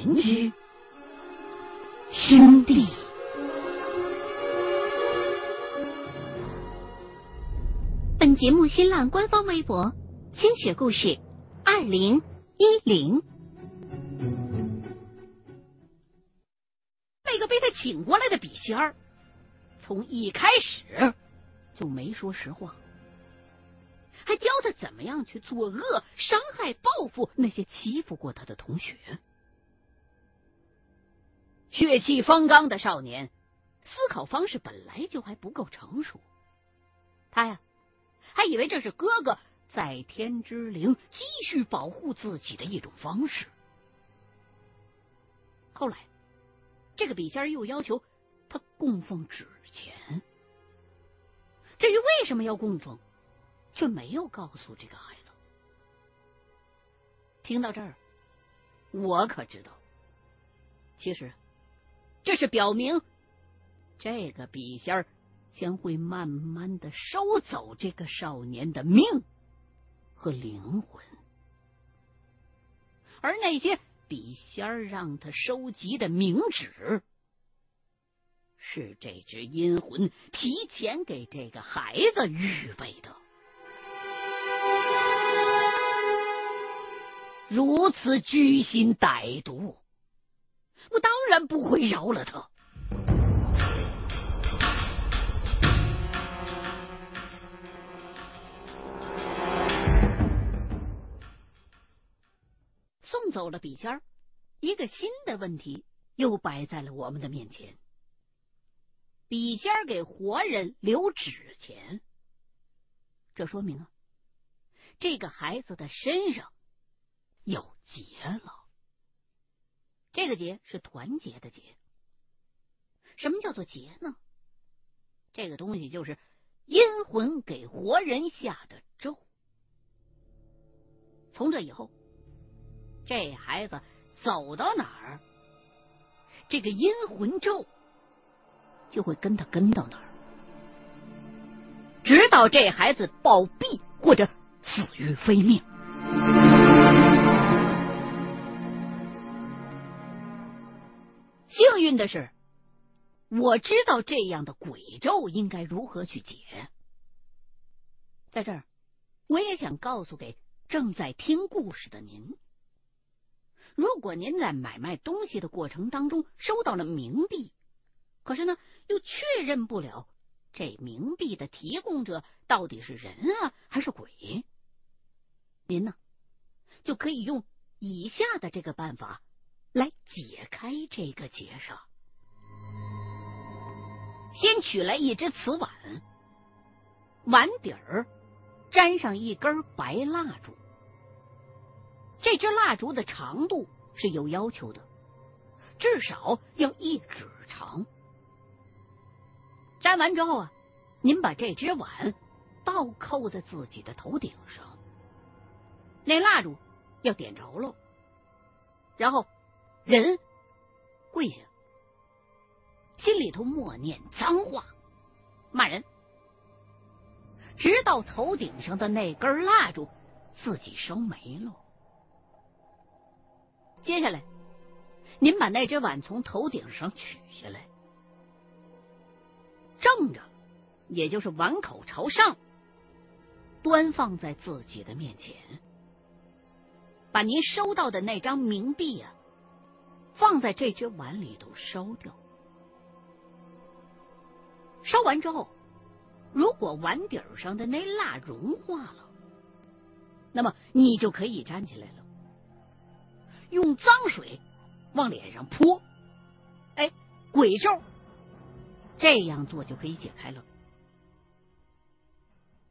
言之兄弟。本节目新浪官方微博：清雪故事二零一零。那个被他请过来的笔仙儿，从一开始就没说实话，还教他怎么样去作恶、伤害、报复那些欺负过他的同学。血气方刚的少年，思考方式本来就还不够成熟，他呀。还以为这是哥哥在天之灵继续保护自己的一种方式。后来，这个笔仙又要求他供奉纸钱。至于为什么要供奉，却没有告诉这个孩子。听到这儿，我可知道，其实这是表明这个笔仙儿。将会慢慢的收走这个少年的命和灵魂，而那些笔仙儿让他收集的冥纸，是这只阴魂提前给这个孩子预备的。如此居心歹毒，我当然不会饶了他。送走了笔仙儿，一个新的问题又摆在了我们的面前。笔仙儿给活人留纸钱，这说明啊，这个孩子的身上有结了。这个结是团结的结。什么叫做结呢？这个东西就是阴魂给活人下的咒。从这以后。这孩子走到哪儿，这个阴魂咒就会跟他跟到哪儿，直到这孩子暴毙或者死于非命。幸运的是，我知道这样的鬼咒应该如何去解。在这儿，我也想告诉给正在听故事的您。如果您在买卖东西的过程当中收到了冥币，可是呢又确认不了这冥币的提供者到底是人啊还是鬼，您呢就可以用以下的这个办法来解开这个结上。先取来一只瓷碗，碗底儿沾上一根白蜡烛。这支蜡烛的长度是有要求的，至少要一指长。粘完之后啊，您把这只碗倒扣在自己的头顶上，那蜡烛要点着喽。然后人跪下，心里头默念脏话，骂人，直到头顶上的那根蜡烛自己烧没了。接下来，您把那只碗从头顶上取下来，正着，也就是碗口朝上，端放在自己的面前。把您收到的那张冥币啊，放在这只碗里头烧掉。烧完之后，如果碗底儿上的那蜡融化了，那么你就可以站起来了。用脏水往脸上泼，哎，鬼咒，这样做就可以解开了。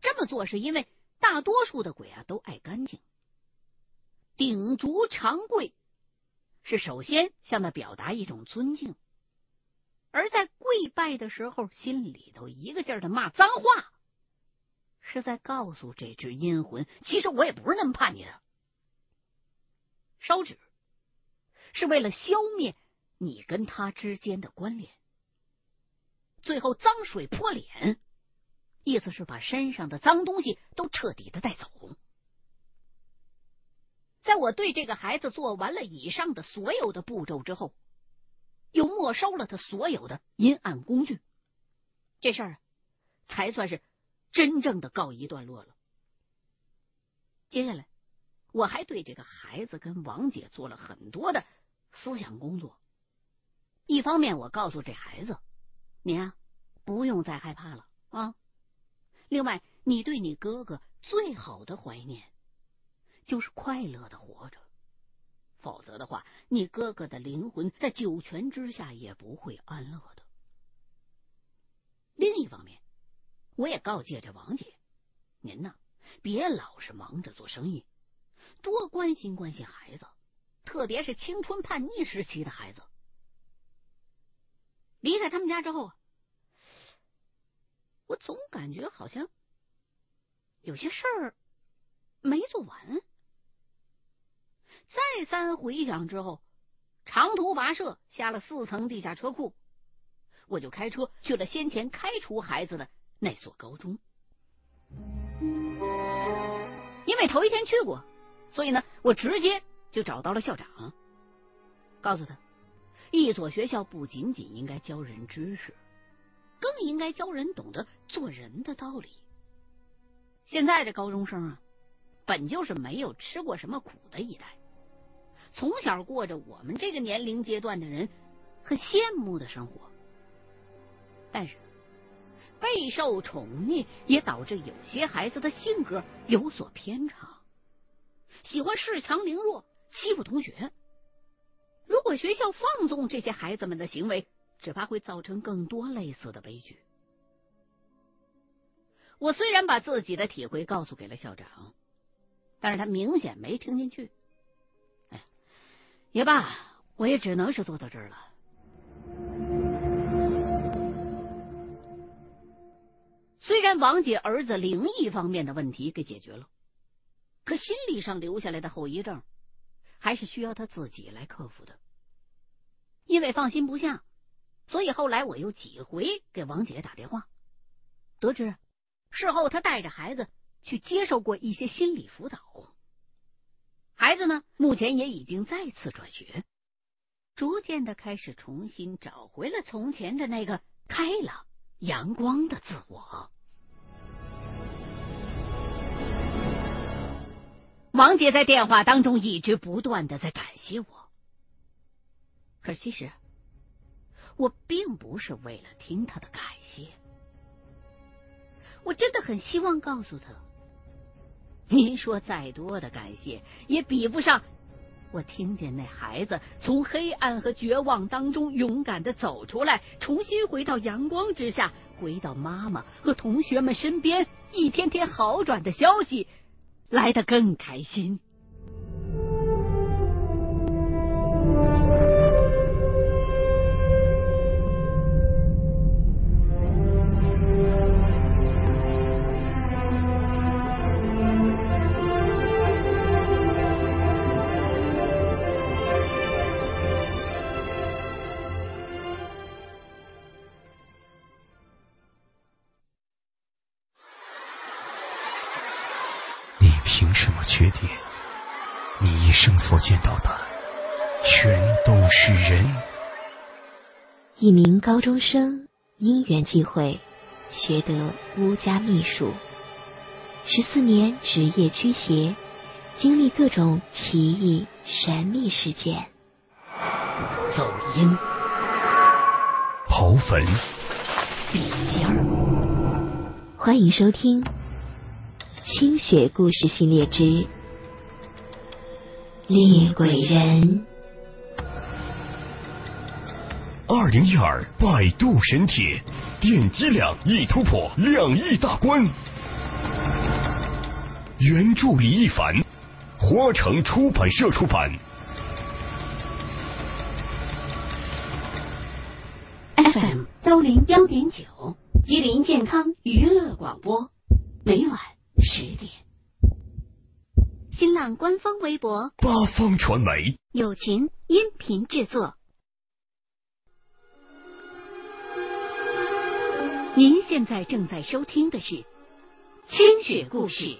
这么做是因为大多数的鬼啊都爱干净，顶足长跪是首先向他表达一种尊敬，而在跪拜的时候心里头一个劲儿的骂脏话，是在告诉这只阴魂，其实我也不是那么叛逆的。烧纸是为了消灭你跟他之间的关联，最后脏水泼脸，意思是把身上的脏东西都彻底的带走。在我对这个孩子做完了以上的所有的步骤之后，又没收了他所有的阴暗工具，这事儿才算是真正的告一段落了。接下来，我还对这个孩子跟王姐做了很多的思想工作。一方面，我告诉这孩子，你啊，不用再害怕了啊。另外，你对你哥哥最好的怀念。就是快乐的活着，否则的话，你哥哥的灵魂在九泉之下也不会安乐的。另一方面，我也告诫着王姐，您呢，别老是忙着做生意，多关心关心孩子，特别是青春叛逆时期的孩子。离开他们家之后，我总感觉好像有些事儿没做完。再三回想之后，长途跋涉下了四层地下车库，我就开车去了先前开除孩子的那所高中。因为头一天去过，所以呢，我直接就找到了校长，告诉他，一所学校不仅仅应该教人知识，更应该教人懂得做人的道理。现在的高中生啊，本就是没有吃过什么苦的一代。从小过着我们这个年龄阶段的人很羡慕的生活，但是备受宠溺也导致有些孩子的性格有所偏差，喜欢恃强凌弱，欺负同学。如果学校放纵这些孩子们的行为，只怕会造成更多类似的悲剧。我虽然把自己的体会告诉给了校长，但是他明显没听进去。也罢，我也只能是坐到这儿了。虽然王姐儿子灵异方面的问题给解决了，可心理上留下来的后遗症，还是需要他自己来克服的。因为放心不下，所以后来我又几回给王姐打电话，得知事后他带着孩子去接受过一些心理辅导。孩子呢，目前也已经再次转学，逐渐的开始重新找回了从前的那个开朗、阳光的自我。王姐在电话当中一直不断的在感谢我，可其实我并不是为了听她的感谢，我真的很希望告诉她。您说再多的感谢，也比不上我听见那孩子从黑暗和绝望当中勇敢的走出来，重新回到阳光之下，回到妈妈和同学们身边，一天天好转的消息来的更开心。缺点，你一生所见到的全都是人。一名高中生因缘际会学得巫家秘术，十四年职业驱邪，经历各种奇异神秘事件。走阴，刨坟，笔尖儿。欢迎收听。清雪故事系列之《猎鬼人》。二零一二百度神帖，点击量已突破两亿大关。原著李一凡，花城出版社出版。FM 幺零幺点九，吉林健康娱乐广播，每晚。十点，新浪官方微博八方传媒友情音频制作。您现在正在收听的是《清雪故事·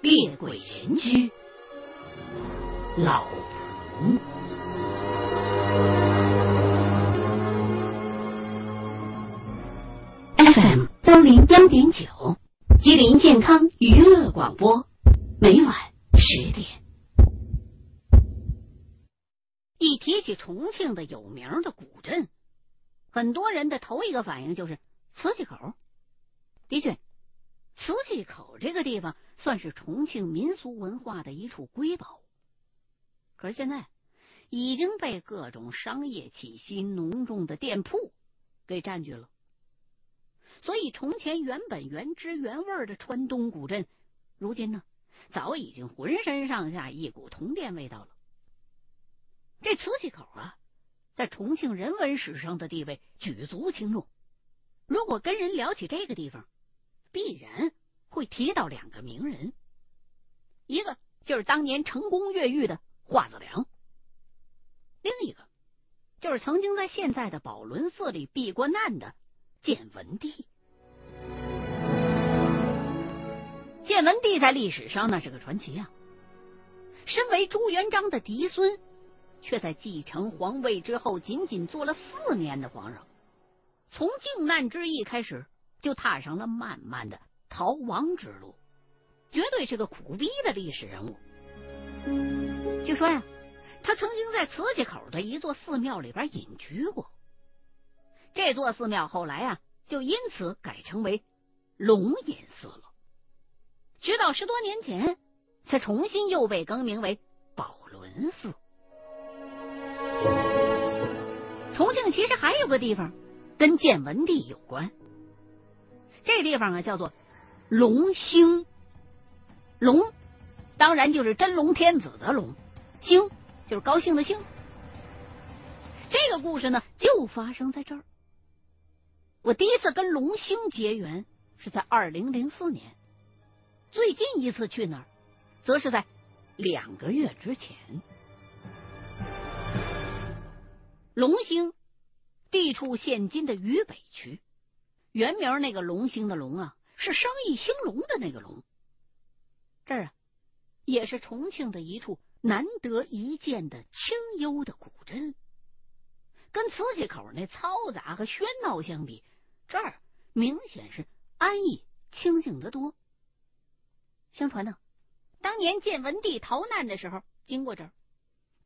猎鬼人之老彭。FM 幺零幺点九，吉林健康娱乐广播，每晚十点。一提起重庆的有名的古镇，很多人的头一个反应就是瓷器口。的确，瓷器口这个地方算是重庆民俗文化的一处瑰宝。可是现在已经被各种商业气息浓重的店铺给占据了。所以，从前原本原汁原味的川东古镇，如今呢，早已经浑身上下一股铜店味道了。这瓷器口啊，在重庆人文史上的地位举足轻重。如果跟人聊起这个地方，必然会提到两个名人，一个就是当年成功越狱的华子良，另一个就是曾经在现在的宝轮寺里避过难的建文帝。建文帝在历史上那是个传奇啊！身为朱元璋的嫡孙，却在继承皇位之后仅仅做了四年的皇上，从靖难之役开始，就踏上了漫漫的逃亡之路，绝对是个苦逼的历史人物。据说呀，他曾经在瓷器口的一座寺庙里边隐居过，这座寺庙后来啊，就因此改称为龙隐寺了。直到十多年前，才重新又被更名为宝轮寺。重庆其实还有个地方跟建文帝有关，这地方啊叫做龙兴。龙当然就是真龙天子的龙，兴就是高兴的兴。这个故事呢，就发生在这儿。我第一次跟龙兴结缘是在二零零四年。最近一次去那儿，则是在两个月之前。龙兴地处现今的渝北区，原名那个龙兴的龙啊，是生意兴隆的那个龙。这儿啊，也是重庆的一处难得一见的清幽的古镇。跟瓷器口那嘈杂和喧闹相比，这儿明显是安逸清静得多。相传呢，当年建文帝逃难的时候，经过这儿，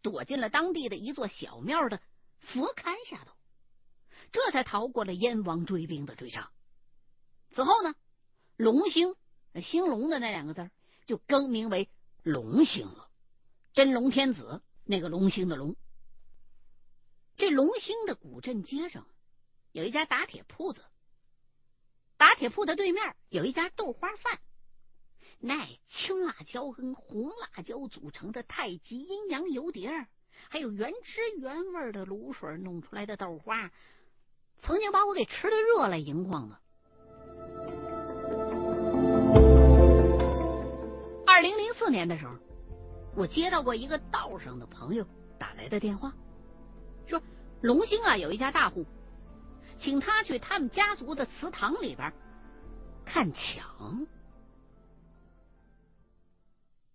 躲进了当地的一座小庙的佛龛下头，这才逃过了燕王追兵的追杀。此后呢，龙兴兴隆的那两个字就更名为龙兴了，真龙天子那个龙兴的龙。这龙兴的古镇街上有一家打铁铺子，打铁铺的对面有一家豆花饭。那青辣椒跟红辣椒组成的太极阴阳油碟，还有原汁原味的卤水弄出来的豆花，曾经把我给吃的热泪盈眶的。二零零四年的时候，我接到过一个道上的朋友打来的电话，龙兴啊有一家大户，请他去他们家族的祠堂里边看墙。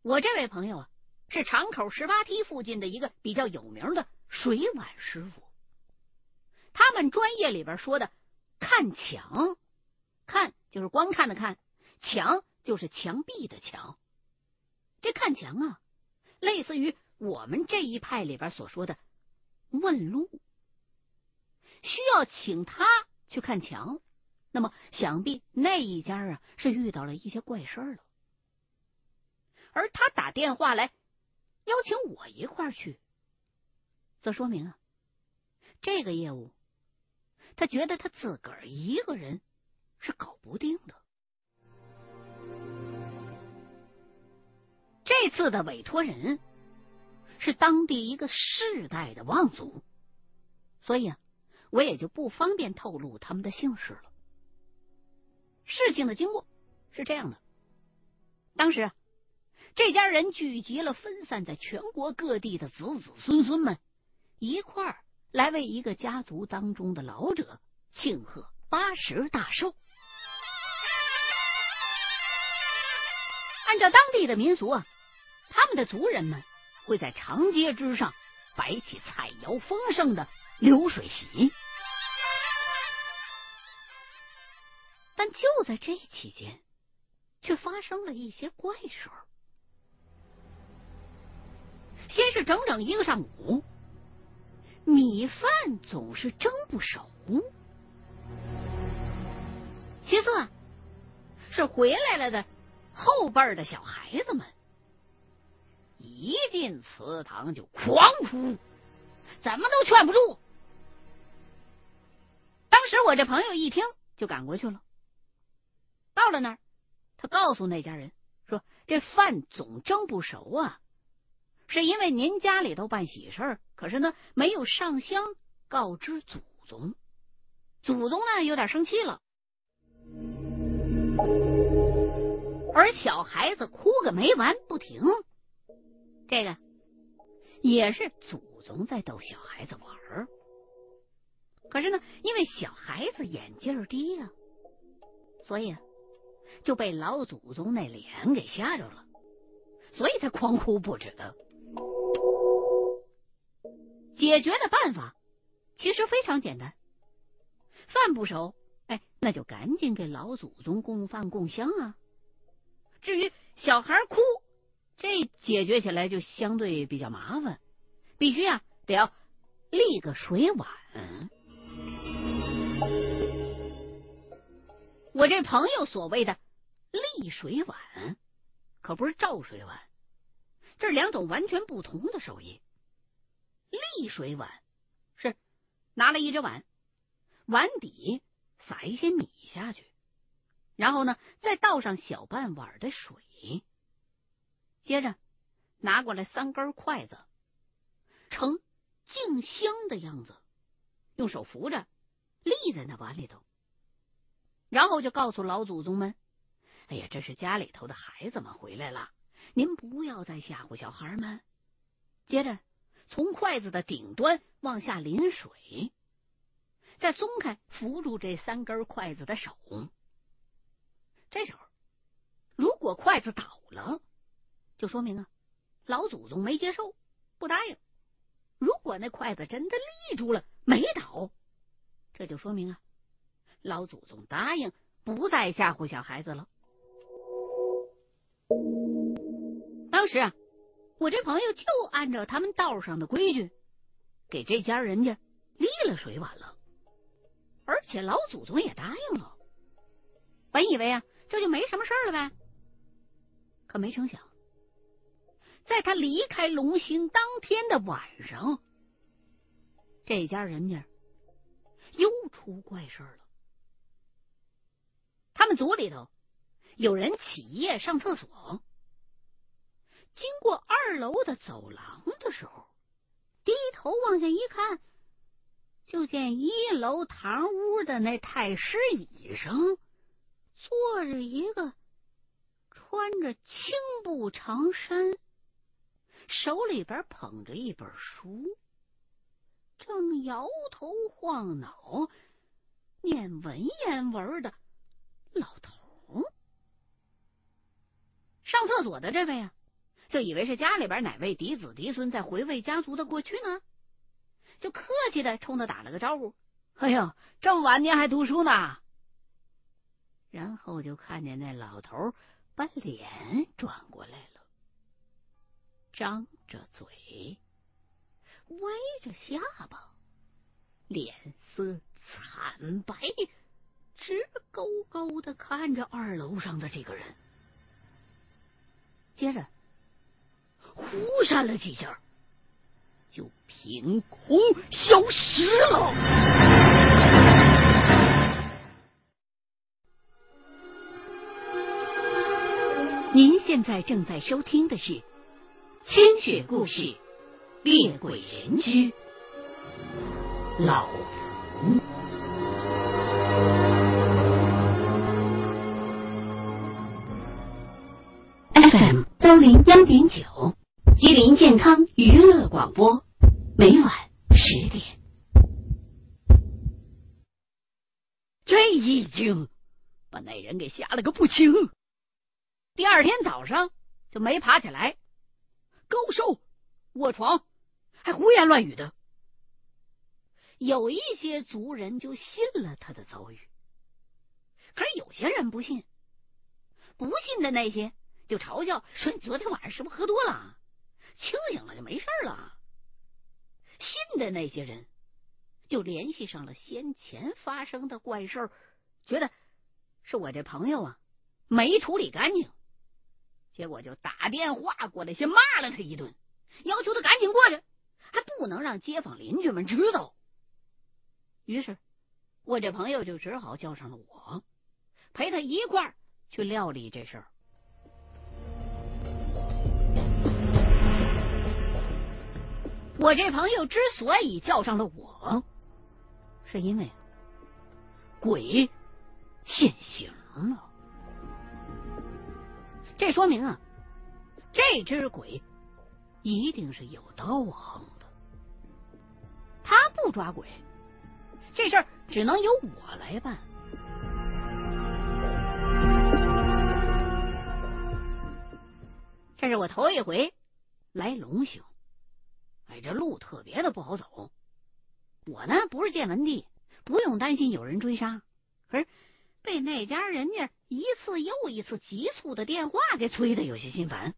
我这位朋友啊，是长口十八梯附近的一个比较有名的水碗师傅。他们专业里边说的“看墙”，看就是光看的看，墙就是墙壁的墙。这看墙啊，类似于我们这一派里边所说的问路。需要请他去看墙，那么想必那一家啊是遇到了一些怪事了。而他打电话来邀请我一块儿去，则说明啊，这个业务他觉得他自个儿一个人是搞不定的。这次的委托人是当地一个世代的望族，所以啊，我也就不方便透露他们的姓氏了。事情的经过是这样的，当时啊。这家人聚集了分散在全国各地的子子孙孙们，一块儿来为一个家族当中的老者庆贺八十大寿。按照当地的民俗啊，他们的族人们会在长街之上摆起菜肴丰盛的流水席。但就在这期间，却发生了一些怪事儿。先是整整一个上午，米饭总是蒸不熟。其次，是回来了的后辈的小孩子们，一进祠堂就狂哭，怎么都劝不住。当时我这朋友一听，就赶过去了。到了那儿，他告诉那家人说：“这饭总蒸不熟啊。”是因为您家里头办喜事，可是呢没有上香告知祖宗，祖宗呢有点生气了，而小孩子哭个没完不停，这个也是祖宗在逗小孩子玩儿。可是呢，因为小孩子眼镜低呀，所以就被老祖宗那脸给吓着了，所以才狂哭不止的。解决的办法其实非常简单，饭不熟，哎，那就赶紧给老祖宗供饭供香啊。至于小孩哭，这解决起来就相对比较麻烦，必须啊得要立个水碗。我这朋友所谓的立水碗，可不是照水碗，这是两种完全不同的手艺。立水碗是拿了一只碗，碗底撒一些米下去，然后呢再倒上小半碗的水，接着拿过来三根筷子，呈静香的样子，用手扶着立在那碗里头，然后就告诉老祖宗们：“哎呀，这是家里头的孩子们回来了，您不要再吓唬小孩们。”接着。从筷子的顶端往下淋水，再松开扶住这三根筷子的手。这时候，如果筷子倒了，就说明啊，老祖宗没接受，不答应；如果那筷子真的立住了，没倒，这就说明啊，老祖宗答应不再吓唬小孩子了。当时啊。我这朋友就按照他们道上的规矩，给这家人家立了水碗了，而且老祖宗也答应了。本以为啊，这就没什么事了呗，可没成想，在他离开龙兴当天的晚上，这家人家又出怪事了。他们组里头有人起夜上厕所。经过二楼的走廊的时候，低头往下一看，就见一楼堂屋的那太师椅上坐着一个穿着青布长衫、手里边捧着一本书、正摇头晃脑念文言文的老头。上厕所的这位啊。就以为是家里边哪位嫡子嫡孙在回味家族的过去呢，就客气的冲他打了个招呼：“哎呦，这么晚您还读书呢？”然后就看见那老头把脸转过来了，张着嘴，歪着下巴，脸色惨白，直勾勾的看着二楼上的这个人，接着。呼扇了几下，就凭空消失了。您现在正在收听的是《千雪故事·猎鬼人居老吴》零幺点九。吉林健康娱乐广播，每晚十点。这一惊，把那人给吓了个不轻。第二天早上就没爬起来，高烧卧床，还胡言乱语的。有一些族人就信了他的遭遇，可是有些人不信。不信的那些就嘲笑说：“你昨天晚上是不是喝多了？清醒了就没事了。”信的那些人就联系上了先前发生的怪事觉得是我这朋友啊没处理干净，结果就打电话过来，先骂了他一顿，要求他赶紧过去，还不能让街坊邻居们知道。于是，我这朋友就只好叫上了我，陪他一块儿去料理这事儿。我这朋友之所以叫上了我，是因为鬼现形了。这说明啊，这只鬼一定是有道行的。他不抓鬼。这事儿只能由我来办。这是我头一回来龙兴，哎，这路特别的不好走。我呢不是见闻地，不用担心有人追杀，可是被那家人家一次又一次急促的电话给催的有些心烦。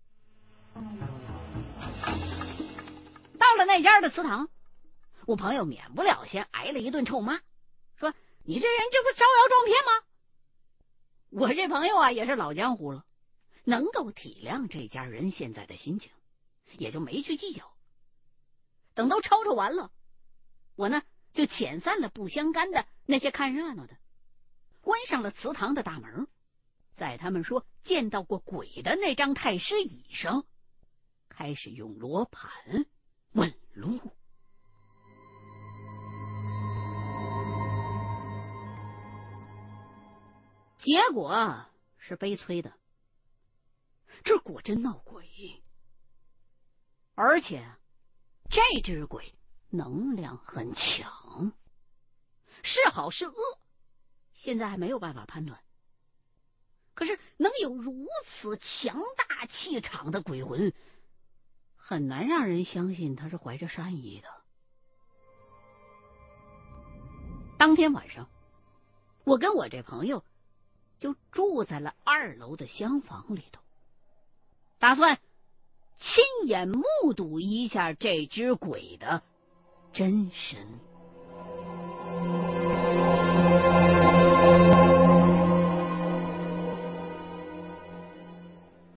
到了那家的祠堂。我朋友免不了先挨了一顿臭骂，说：“你这人这不招摇撞骗吗？”我这朋友啊也是老江湖了，能够体谅这家人现在的心情，也就没去计较。等都吵吵完了，我呢就遣散了不相干的那些看热闹的，关上了祠堂的大门，在他们说见到过鬼的那张太师椅上，开始用罗盘问路。结果是悲催的，这果真闹鬼，而且这只鬼能量很强，是好是恶，现在还没有办法判断。可是能有如此强大气场的鬼魂，很难让人相信他是怀着善意的。当天晚上，我跟我这朋友。就住在了二楼的厢房里头，打算亲眼目睹一下这只鬼的真身。